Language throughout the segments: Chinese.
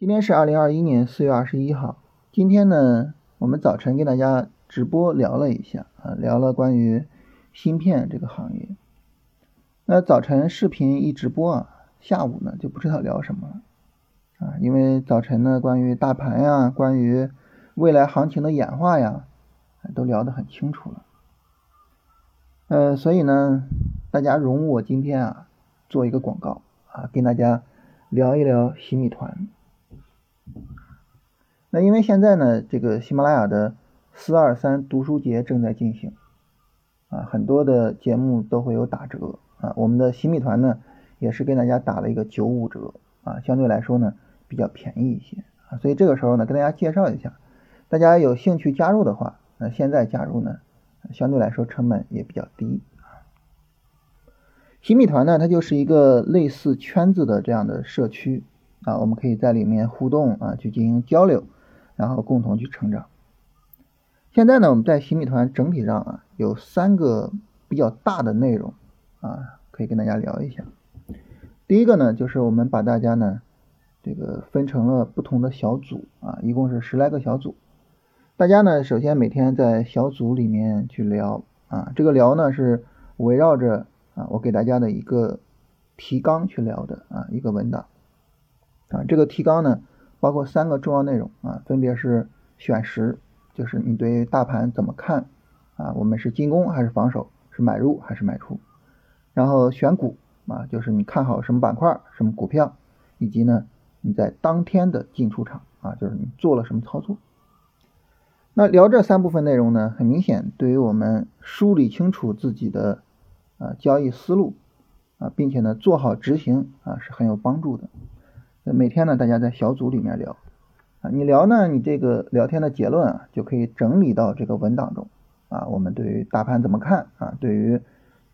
今天是二零二一年四月二十一号。今天呢，我们早晨跟大家直播聊了一下啊，聊了关于芯片这个行业。那早晨视频一直播啊，下午呢就不知道聊什么了啊，因为早晨呢关于大盘呀，关于未来行情的演化呀，都聊得很清楚了。呃，所以呢，大家容我今天啊做一个广告啊，跟大家聊一聊洗米团。那因为现在呢，这个喜马拉雅的四二三读书节正在进行，啊，很多的节目都会有打折啊。我们的洗米团呢，也是给大家打了一个九五折啊，相对来说呢比较便宜一些啊。所以这个时候呢，跟大家介绍一下，大家有兴趣加入的话，那现在加入呢，相对来说成本也比较低啊。洗米团呢，它就是一个类似圈子的这样的社区。啊，我们可以在里面互动啊，去进行交流，然后共同去成长。现在呢，我们在新米团整体上啊，有三个比较大的内容啊，可以跟大家聊一下。第一个呢，就是我们把大家呢，这个分成了不同的小组啊，一共是十来个小组。大家呢，首先每天在小组里面去聊啊，这个聊呢是围绕着啊，我给大家的一个提纲去聊的啊，一个文档。啊，这个提纲呢，包括三个重要内容啊，分别是选时，就是你对大盘怎么看啊？我们是进攻还是防守？是买入还是卖出？然后选股啊，就是你看好什么板块、什么股票，以及呢你在当天的进出场啊，就是你做了什么操作。那聊这三部分内容呢，很明显，对于我们梳理清楚自己的啊交易思路啊，并且呢做好执行啊，是很有帮助的。每天呢，大家在小组里面聊啊，你聊呢，你这个聊天的结论啊，就可以整理到这个文档中啊。我们对于大盘怎么看啊？对于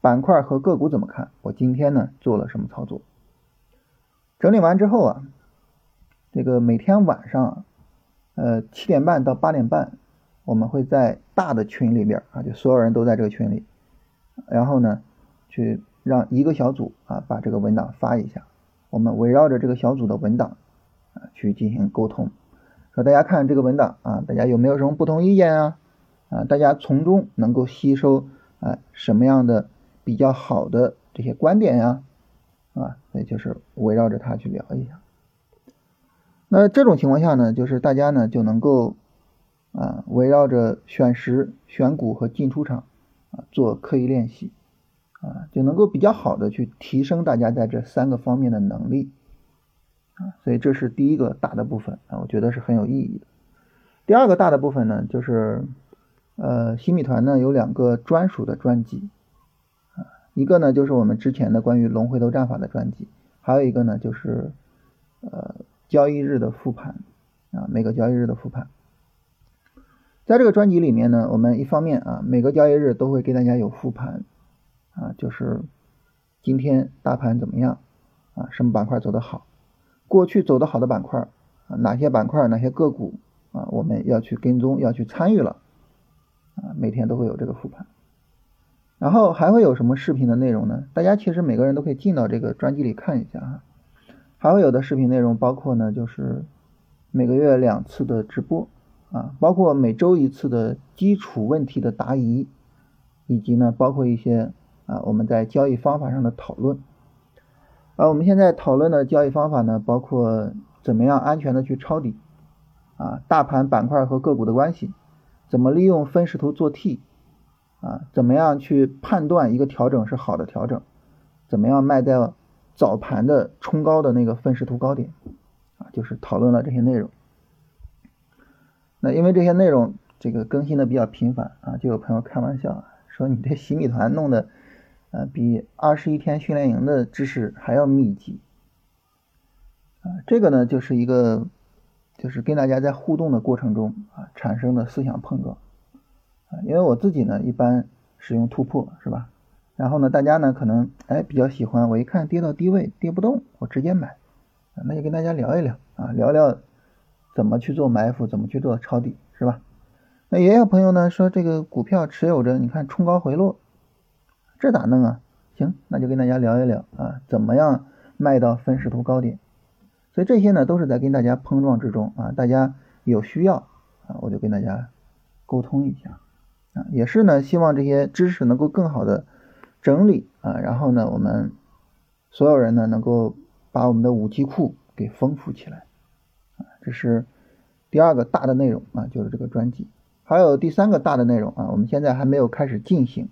板块和个股怎么看？我今天呢做了什么操作？整理完之后啊，这个每天晚上呃七点半到八点半，我们会在大的群里边啊，就所有人都在这个群里，然后呢去让一个小组啊把这个文档发一下。我们围绕着这个小组的文档啊去进行沟通，说大家看这个文档啊，大家有没有什么不同意见啊？啊，大家从中能够吸收啊什么样的比较好的这些观点呀？啊，所以就是围绕着它去聊一下。那这种情况下呢，就是大家呢就能够啊围绕着选时、选股和进出场啊做刻意练习。啊，就能够比较好的去提升大家在这三个方面的能力啊，所以这是第一个大的部分啊，我觉得是很有意义的。第二个大的部分呢，就是呃，新米团呢有两个专属的专辑啊，一个呢就是我们之前的关于龙回头战法的专辑，还有一个呢就是呃交易日的复盘啊，每个交易日的复盘。在这个专辑里面呢，我们一方面啊，每个交易日都会给大家有复盘。啊，就是今天大盘怎么样啊？什么板块走得好？过去走得好的板块啊，哪些板块、哪些个股啊？我们要去跟踪，要去参与了啊。每天都会有这个复盘，然后还会有什么视频的内容呢？大家其实每个人都可以进到这个专辑里看一下哈。还会有的视频内容包括呢，就是每个月两次的直播啊，包括每周一次的基础问题的答疑，以及呢，包括一些。啊，我们在交易方法上的讨论。啊，我们现在讨论的交易方法呢，包括怎么样安全的去抄底，啊，大盘板块和个股的关系，怎么利用分时图做 T，啊，怎么样去判断一个调整是好的调整，怎么样卖掉早盘的冲高的那个分时图高点，啊，就是讨论了这些内容。那因为这些内容这个更新的比较频繁啊，就有朋友开玩笑说你这洗米团弄的。呃，比二十一天训练营的知识还要密集，啊，这个呢就是一个，就是跟大家在互动的过程中啊产生的思想碰撞，啊，因为我自己呢一般使用突破是吧？然后呢，大家呢可能哎比较喜欢，我一看跌到低位跌不动，我直接买，那就跟大家聊一聊啊，聊聊怎么去做埋伏，怎么去做抄底是吧？那也有朋友呢说这个股票持有着，你看冲高回落。这咋弄啊？行，那就跟大家聊一聊啊，怎么样卖到分时图高点？所以这些呢都是在跟大家碰撞之中啊，大家有需要啊，我就跟大家沟通一下啊，也是呢希望这些知识能够更好的整理啊，然后呢我们所有人呢能够把我们的武器库给丰富起来啊，这是第二个大的内容啊，就是这个专辑，还有第三个大的内容啊，我们现在还没有开始进行，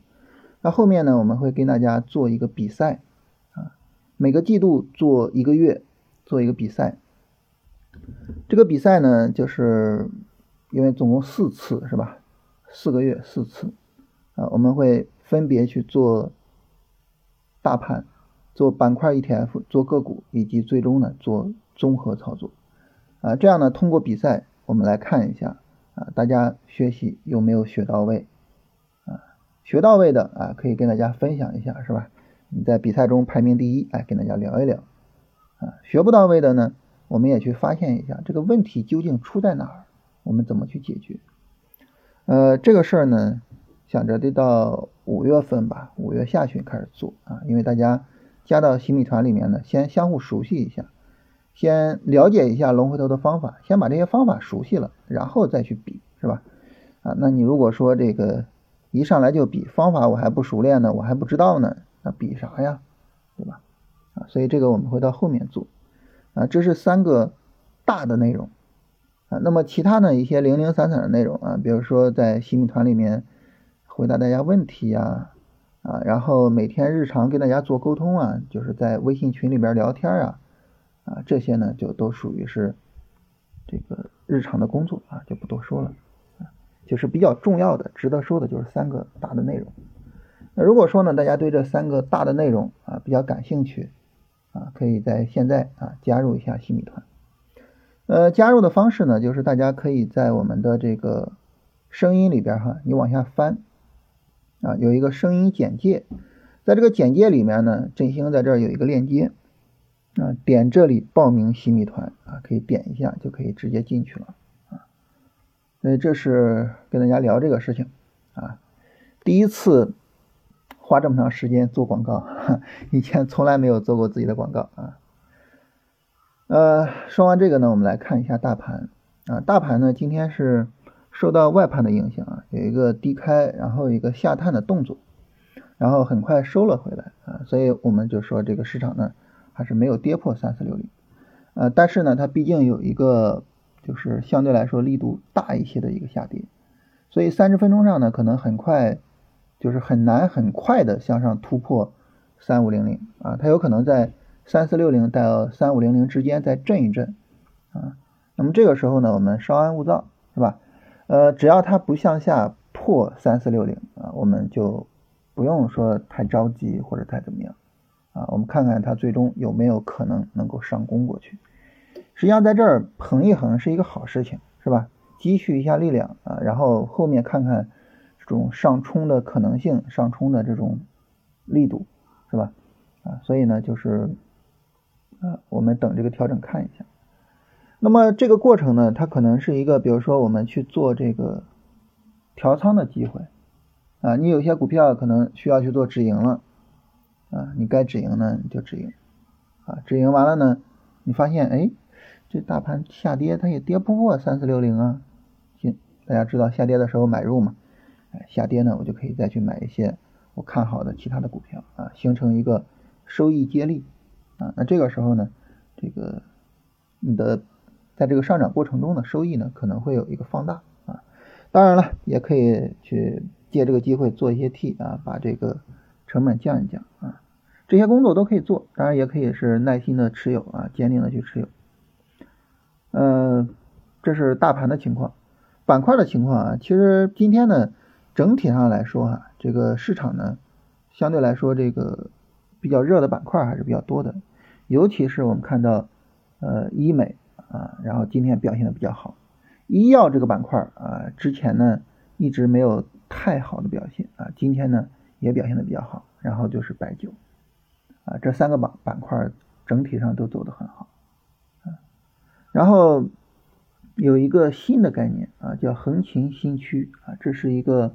那后面呢我们会跟大家做一个比赛啊，每个季度做一个月。做一个比赛，这个比赛呢，就是因为总共四次是吧？四个月四次啊，我们会分别去做大盘、做板块 ETF、做个股，以及最终呢做综合操作啊。这样呢，通过比赛我们来看一下啊，大家学习有没有学到位？学到位的啊，可以跟大家分享一下是吧？你在比赛中排名第一，哎，跟大家聊一聊。啊学不到位的呢，我们也去发现一下这个问题究竟出在哪儿，我们怎么去解决？呃，这个事儿呢，想着得到五月份吧，五月下旬开始做啊，因为大家加到新米团里面呢，先相互熟悉一下，先了解一下龙回头的方法，先把这些方法熟悉了，然后再去比，是吧？啊，那你如果说这个一上来就比方法，我还不熟练呢，我还不知道呢，那比啥呀？对吧？啊，所以这个我们会到后面做，啊，这是三个大的内容，啊，那么其他的一些零零散散的内容啊，比如说在新米团里面回答大家问题呀，啊，然后每天日常跟大家做沟通啊，就是在微信群里边聊天啊，啊，这些呢就都属于是这个日常的工作啊，就不多说了，就是比较重要的、值得说的就是三个大的内容。那如果说呢，大家对这三个大的内容啊比较感兴趣。啊，可以在现在啊加入一下新米团。呃，加入的方式呢，就是大家可以在我们的这个声音里边哈，你往下翻啊，有一个声音简介，在这个简介里面呢，振兴在这儿有一个链接啊，点这里报名新米团啊，可以点一下就可以直接进去了。所以这是跟大家聊这个事情啊，第一次。花这么长时间做广告，以前从来没有做过自己的广告啊。呃，说完这个呢，我们来看一下大盘啊。大盘呢，今天是受到外盘的影响啊，有一个低开，然后一个下探的动作，然后很快收了回来啊。所以我们就说这个市场呢，还是没有跌破三四六零。呃，但是呢，它毕竟有一个就是相对来说力度大一些的一个下跌，所以三十分钟上呢，可能很快。就是很难很快的向上突破三五零零啊，它有可能在三四六零到三五零零之间再震一震啊。那么这个时候呢，我们稍安勿躁，是吧？呃，只要它不向下破三四六零啊，我们就不用说太着急或者太怎么样啊。我们看看它最终有没有可能能够上攻过去。实际上在这儿横一横是一个好事情，是吧？积蓄一下力量啊，然后后面看看。这种上冲的可能性，上冲的这种力度，是吧？啊，所以呢，就是啊，我们等这个调整看一下。那么这个过程呢，它可能是一个，比如说我们去做这个调仓的机会啊，你有些股票可能需要去做止盈了啊，你该止盈呢你就止盈啊，止盈完了呢，你发现哎，这大盘下跌它也跌不过三四六零啊，行，大家知道下跌的时候买入嘛。下跌呢，我就可以再去买一些我看好的其他的股票啊，形成一个收益接力啊。那这个时候呢，这个你的在这个上涨过程中的收益呢，可能会有一个放大啊。当然了，也可以去借这个机会做一些 T 啊，把这个成本降一降啊。这些工作都可以做，当然也可以是耐心的持有啊，坚定的去持有。嗯，这是大盘的情况，板块的情况啊。其实今天呢。整体上来说，啊，这个市场呢，相对来说，这个比较热的板块还是比较多的，尤其是我们看到，呃，医美啊，然后今天表现的比较好，医药这个板块啊，之前呢一直没有太好的表现啊，今天呢也表现的比较好，然后就是白酒啊，这三个板板块整体上都走得很好，然后有一个新的概念啊，叫横琴新区啊，这是一个。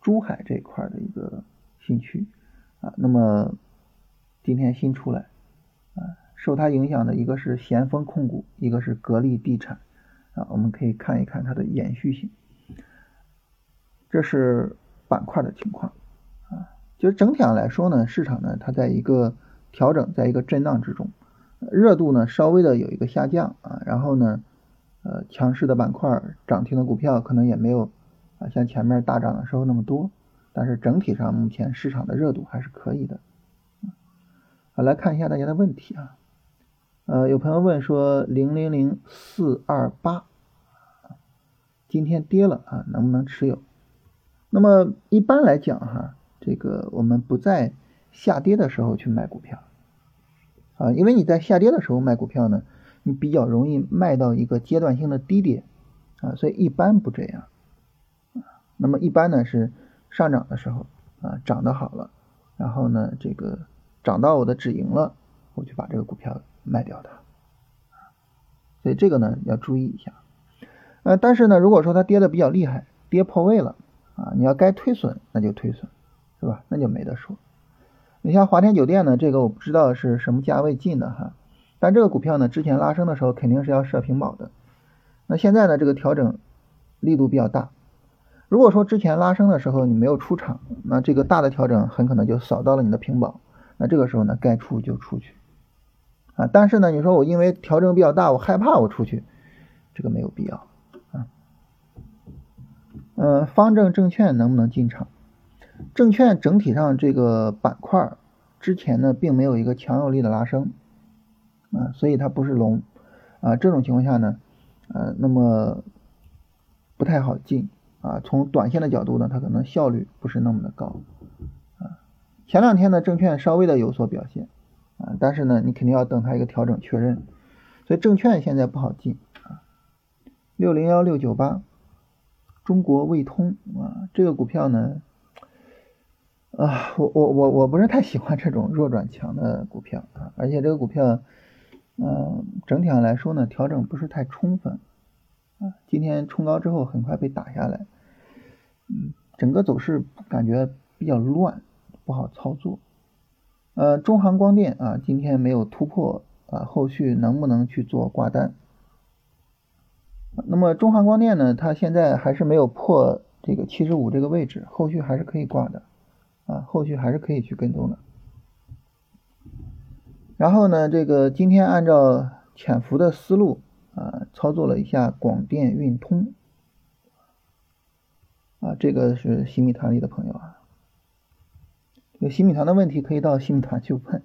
珠海这一块的一个新区啊，那么今天新出来啊，受它影响的一个是咸丰控股，一个是格力地产啊，我们可以看一看它的延续性。这是板块的情况啊，就是整体上来说呢，市场呢它在一个调整，在一个震荡之中，热度呢稍微的有一个下降啊，然后呢，呃，强势的板块、涨停的股票可能也没有啊像前面大涨的时候那么多，但是整体上目前市场的热度还是可以的。好，来看一下大家的问题啊，呃，有朋友问说零零零四二八今天跌了啊，能不能持有？那么一般来讲哈，这个我们不在下跌的时候去买股票啊，因为你在下跌的时候卖股票呢，你比较容易卖到一个阶段性的低点啊，所以一般不这样啊。那么一般呢是上涨的时候啊，涨得好了，然后呢这个涨到我的止盈了，我就把这个股票卖掉它所以这个呢要注意一下。呃，但是呢，如果说它跌的比较厉害，跌破位了。啊，你要该推损那就推损，是吧？那就没得说。你像华天酒店呢，这个我不知道是什么价位进的哈，但这个股票呢，之前拉升的时候肯定是要设平保的。那现在呢，这个调整力度比较大。如果说之前拉升的时候你没有出场，那这个大的调整很可能就扫到了你的平保。那这个时候呢，该出就出去啊。但是呢，你说我因为调整比较大，我害怕我出去，这个没有必要啊。嗯，方正证券能不能进场？证券整体上这个板块之前呢，并没有一个强有力的拉升，啊，所以它不是龙，啊，这种情况下呢，呃，那么不太好进，啊，从短线的角度呢，它可能效率不是那么的高，啊，前两天呢，证券稍微的有所表现，啊，但是呢，你肯定要等它一个调整确认，所以证券现在不好进，啊，六零幺六九八。中国卫通啊，这个股票呢，啊，我我我我不是太喜欢这种弱转强的股票啊，而且这个股票，嗯，整体上来说呢，调整不是太充分啊，今天冲高之后很快被打下来，嗯，整个走势感觉比较乱，不好操作。呃，中航光电啊，今天没有突破啊，后续能不能去做挂单？那么中航光电呢，它现在还是没有破这个七十五这个位置，后续还是可以挂的，啊，后续还是可以去跟踪的。然后呢，这个今天按照潜伏的思路啊，操作了一下广电运通，啊，这个是新米团里的朋友啊，有新米团的问题可以到新米团去问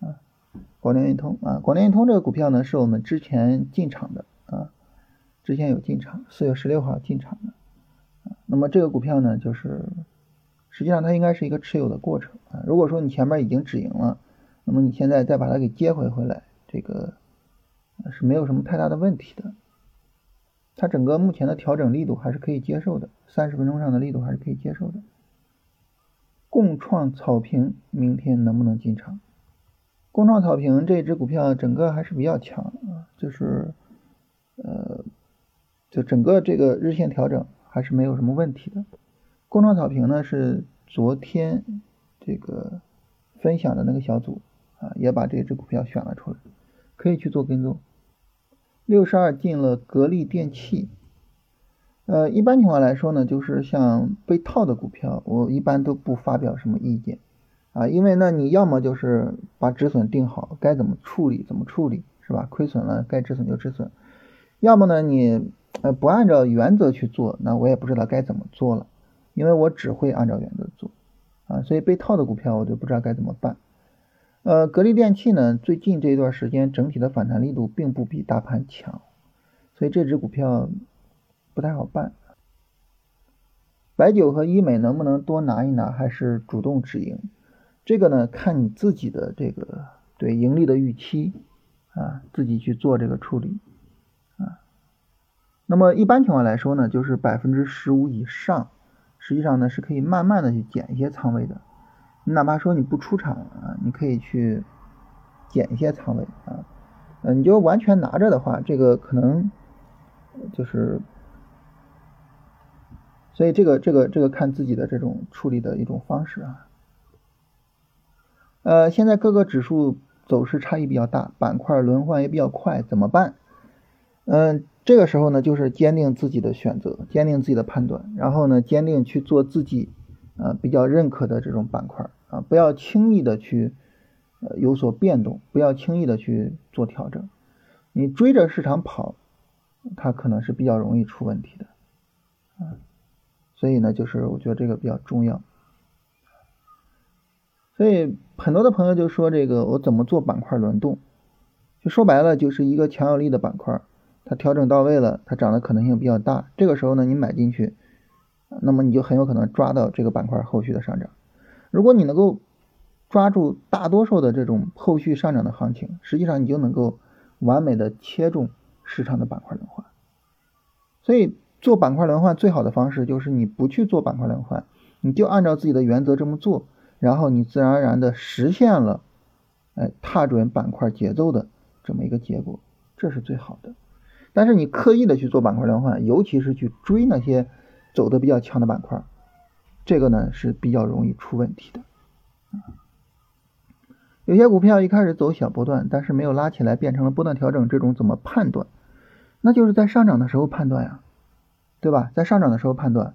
啊。广电运通啊，广电运通这个股票呢，是我们之前进场的啊。之前有进场，四月十六号进场的，那么这个股票呢，就是实际上它应该是一个持有的过程啊。如果说你前面已经止盈了，那么你现在再把它给接回回来，这个是没有什么太大的问题的。它整个目前的调整力度还是可以接受的，三十分钟上的力度还是可以接受的。共创草坪明天能不能进场？共创草坪这只股票整个还是比较强啊，就是呃。就整个这个日线调整还是没有什么问题的。共创草坪呢是昨天这个分享的那个小组啊，也把这只股票选了出来，可以去做跟踪。六十二进了格力电器，呃，一般情况来说呢，就是像被套的股票，我一般都不发表什么意见啊，因为呢，你要么就是把止损定好，该怎么处理怎么处理，是吧？亏损了该止损就止损，要么呢你。呃，不按照原则去做，那我也不知道该怎么做了，因为我只会按照原则做，啊，所以被套的股票我就不知道该怎么办。呃，格力电器呢，最近这一段时间整体的反弹力度并不比大盘强，所以这只股票不太好办。白酒和医美能不能多拿一拿，还是主动止盈？这个呢，看你自己的这个对盈利的预期啊，自己去做这个处理啊。那么一般情况来说呢，就是百分之十五以上，实际上呢是可以慢慢的去减一些仓位的。你哪怕说你不出场啊，你可以去减一些仓位啊。嗯，你就完全拿着的话，这个可能就是，所以这个这个这个看自己的这种处理的一种方式啊。呃，现在各个指数走势差异比较大，板块轮换也比较快，怎么办？嗯，这个时候呢，就是坚定自己的选择，坚定自己的判断，然后呢，坚定去做自己啊比较认可的这种板块啊，不要轻易的去呃有所变动，不要轻易的去做调整。你追着市场跑，它可能是比较容易出问题的啊。所以呢，就是我觉得这个比较重要。所以很多的朋友就说这个我怎么做板块轮动？就说白了就是一个强有力的板块。它调整到位了，它涨的可能性比较大。这个时候呢，你买进去，那么你就很有可能抓到这个板块后续的上涨。如果你能够抓住大多数的这种后续上涨的行情，实际上你就能够完美的切中市场的板块轮换。所以做板块轮换最好的方式就是你不去做板块轮换，你就按照自己的原则这么做，然后你自然而然的实现了，哎，踏准板块节奏的这么一个结果，这是最好的。但是你刻意的去做板块轮换，尤其是去追那些走的比较强的板块，这个呢是比较容易出问题的。有些股票一开始走小波段，但是没有拉起来，变成了波段调整，这种怎么判断？那就是在上涨的时候判断呀，对吧？在上涨的时候判断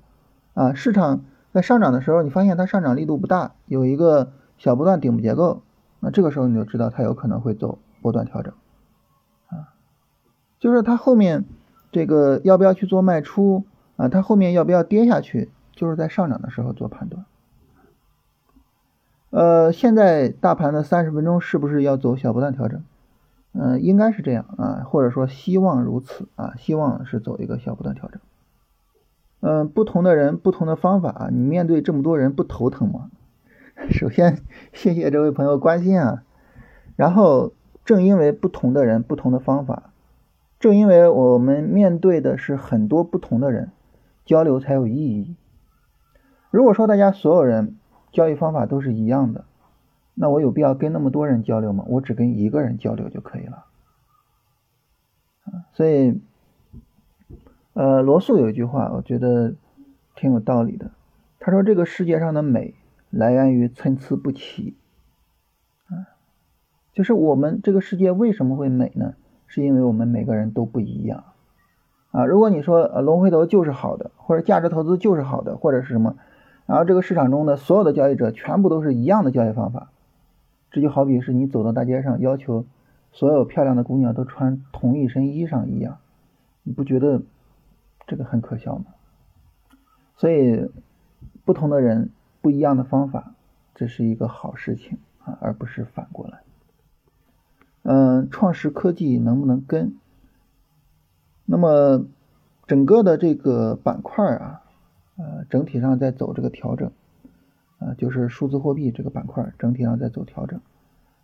啊，市场在上涨的时候，你发现它上涨力度不大，有一个小波段顶部结构，那这个时候你就知道它有可能会走波段调整。就是它后面这个要不要去做卖出啊？它后面要不要跌下去？就是在上涨的时候做判断。呃，现在大盘的三十分钟是不是要走小波段调整？嗯，应该是这样啊，或者说希望如此啊，希望是走一个小波段调整。嗯，不同的人不同的方法啊，你面对这么多人不头疼吗？首先谢谢这位朋友关心啊，然后正因为不同的人不同的方法。正因为我们面对的是很多不同的人，交流才有意义。如果说大家所有人交易方法都是一样的，那我有必要跟那么多人交流吗？我只跟一个人交流就可以了。所以，呃，罗素有一句话，我觉得挺有道理的。他说：“这个世界上的美来源于参差不齐。”啊，就是我们这个世界为什么会美呢？是因为我们每个人都不一样啊！如果你说呃龙回头就是好的，或者价值投资就是好的，或者是什么，然后这个市场中的所有的交易者全部都是一样的交易方法，这就好比是你走到大街上要求所有漂亮的姑娘都穿同一身衣裳一样，你不觉得这个很可笑吗？所以不同的人不一样的方法，这是一个好事情啊，而不是反过来。创世科技能不能跟？那么整个的这个板块啊，呃，整体上在走这个调整，啊，就是数字货币这个板块整体上在走调整，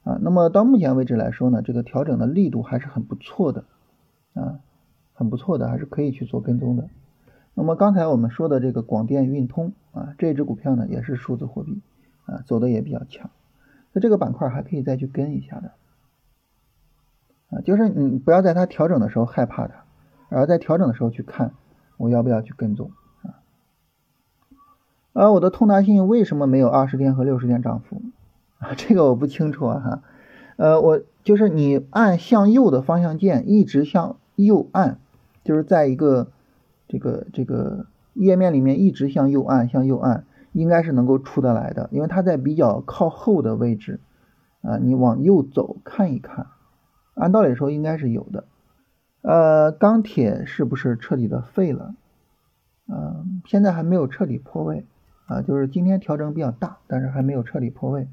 啊，那么到目前为止来说呢，这个调整的力度还是很不错的，啊，很不错的，还是可以去做跟踪的。那么刚才我们说的这个广电运通啊，这只股票呢也是数字货币，啊，走的也比较强，那这个板块还可以再去跟一下的。啊，就是你不要在它调整的时候害怕它，而在调整的时候去看我要不要去跟踪啊。而我的通达信为什么没有二十天和六十天涨幅啊？这个我不清楚啊哈。呃，我就是你按向右的方向键一直向右按，就是在一个这个这个页面里面一直向右按向右按，应该是能够出得来的，因为它在比较靠后的位置啊，你往右走看一看。按道理说应该是有的，呃，钢铁是不是彻底的废了？嗯，现在还没有彻底破位啊，就是今天调整比较大，但是还没有彻底破位。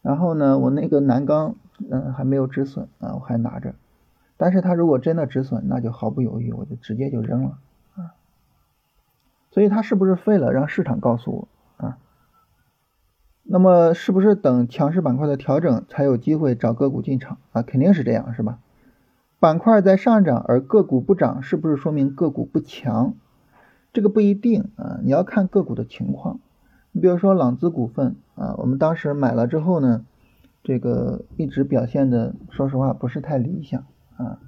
然后呢，我那个南钢，嗯，还没有止损啊，我还拿着。但是它如果真的止损，那就毫不犹豫，我就直接就扔了啊。所以它是不是废了？让市场告诉我。那么是不是等强势板块的调整才有机会找个股进场啊？肯定是这样，是吧？板块在上涨而个股不涨，是不是说明个股不强？这个不一定啊，你要看个股的情况。你比如说朗姿股份啊，我们当时买了之后呢，这个一直表现的，说实话不是太理想啊。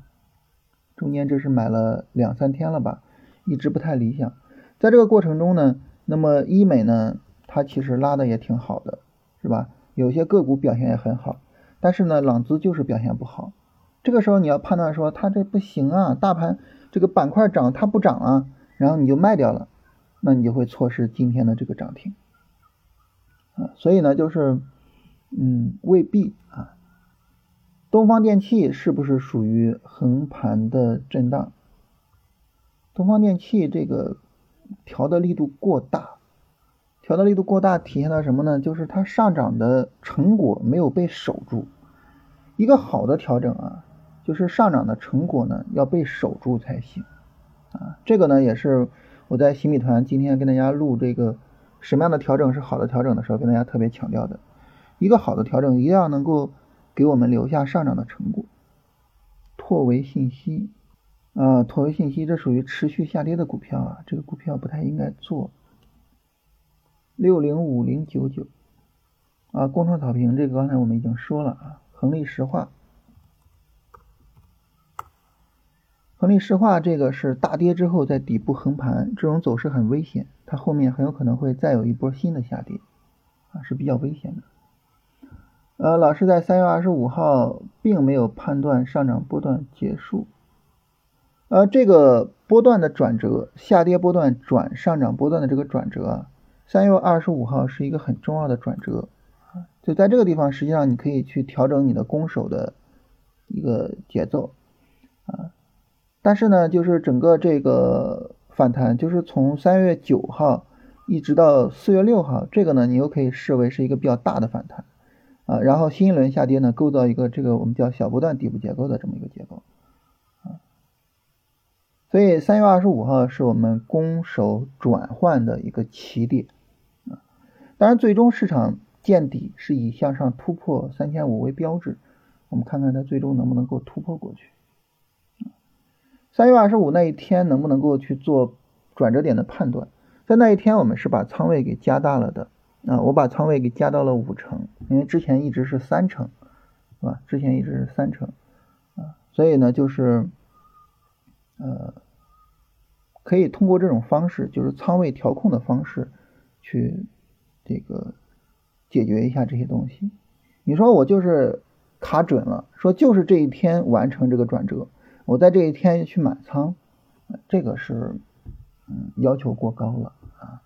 中间这是买了两三天了吧，一直不太理想。在这个过程中呢，那么医美呢？它其实拉的也挺好的，是吧？有些个股表现也很好，但是呢，朗姿就是表现不好。这个时候你要判断说它这不行啊，大盘这个板块涨它不涨啊，然后你就卖掉了，那你就会错失今天的这个涨停啊。所以呢，就是嗯，未必啊。东方电气是不是属于横盘的震荡？东方电气这个调的力度过大，调的力度过大体现到什么呢？就是它上涨的成果没有被守住。一个好的调整啊。就是上涨的成果呢，要被守住才行啊。这个呢，也是我在新米团今天跟大家录这个什么样的调整是好的调整的时候，跟大家特别强调的。一个好的调整一定要能够给我们留下上涨的成果。拓维信息啊，拓维信息这属于持续下跌的股票啊，这个股票不太应该做。六零五零九九啊，工创草坪这个刚才我们已经说了啊，恒力石化。恒力石化这个是大跌之后在底部横盘，这种走势很危险，它后面很有可能会再有一波新的下跌，啊是比较危险的。呃，老师在三月二十五号并没有判断上涨波段结束，呃，这个波段的转折，下跌波段转上涨波段的这个转折，三月二十五号是一个很重要的转折，就在这个地方，实际上你可以去调整你的攻守的一个节奏，啊。但是呢，就是整个这个反弹，就是从三月九号一直到四月六号，这个呢，你又可以视为是一个比较大的反弹啊。然后新一轮下跌呢，构造一个这个我们叫小波段底部结构的这么一个结构啊。所以三月二十五号是我们攻守转换的一个起点。当然，最终市场见底是以向上突破三千五为标志，我们看看它最终能不能够突破过去。三月二十五那一天能不能够去做转折点的判断？在那一天，我们是把仓位给加大了的啊，我把仓位给加到了五成，因为之前一直是三成，是吧？之前一直是三成啊，所以呢，就是呃，可以通过这种方式，就是仓位调控的方式，去这个解决一下这些东西。你说我就是卡准了，说就是这一天完成这个转折。我在这一天去满仓，这个是嗯要求过高了啊，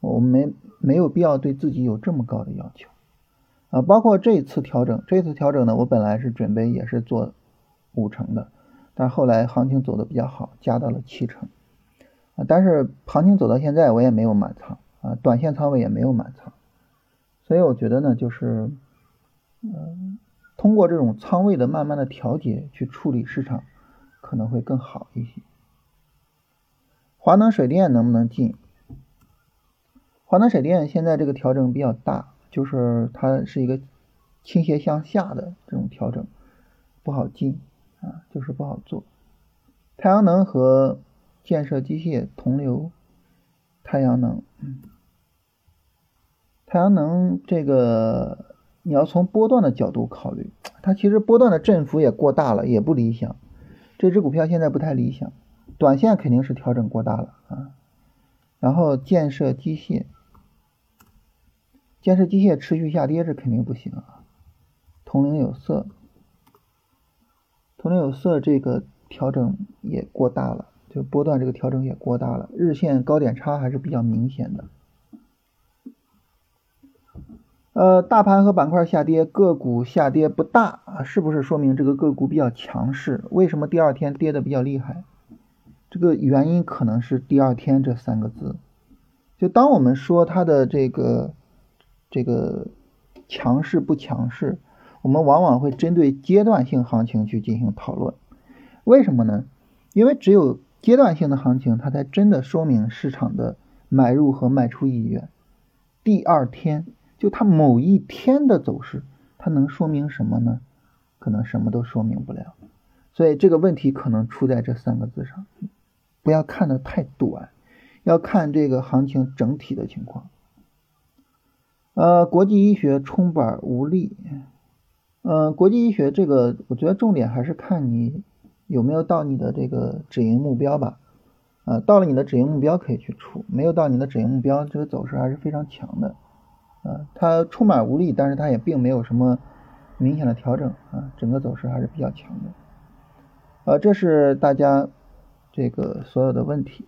我没没有必要对自己有这么高的要求啊。包括这次调整，这次调整呢，我本来是准备也是做五成的，但后来行情走的比较好，加到了七成啊。但是行情走到现在，我也没有满仓啊，短线仓位也没有满仓，所以我觉得呢，就是嗯，通过这种仓位的慢慢的调节去处理市场。可能会更好一些。华能水电能不能进？华能水电现在这个调整比较大，就是它是一个倾斜向下的这种调整，不好进啊，就是不好做。太阳能和建设机械同流，太阳能，太阳能这个你要从波段的角度考虑，它其实波段的振幅也过大了，也不理想。这只股票现在不太理想，短线肯定是调整过大了啊。然后建设机械，建设机械持续下跌是肯定不行啊。铜陵有色，铜陵有色这个调整也过大了，就波段这个调整也过大了，日线高点差还是比较明显的。呃，大盘和板块下跌，个股下跌不大啊，是不是说明这个个股比较强势？为什么第二天跌的比较厉害？这个原因可能是“第二天”这三个字。就当我们说它的这个这个强势不强势，我们往往会针对阶段性行情去进行讨论。为什么呢？因为只有阶段性的行情，它才真的说明市场的买入和卖出意愿。第二天。就它某一天的走势，它能说明什么呢？可能什么都说明不了。所以这个问题可能出在这三个字上，不要看的太短，要看这个行情整体的情况。呃，国际医学冲板无力。嗯，国际医学这个，我觉得重点还是看你有没有到你的这个止盈目标吧。啊，到了你的止盈目标可以去出，没有到你的止盈目标，这个走势还是非常强的。啊，它充满无力，但是它也并没有什么明显的调整啊，整个走势还是比较强的。啊，这是大家这个所有的问题。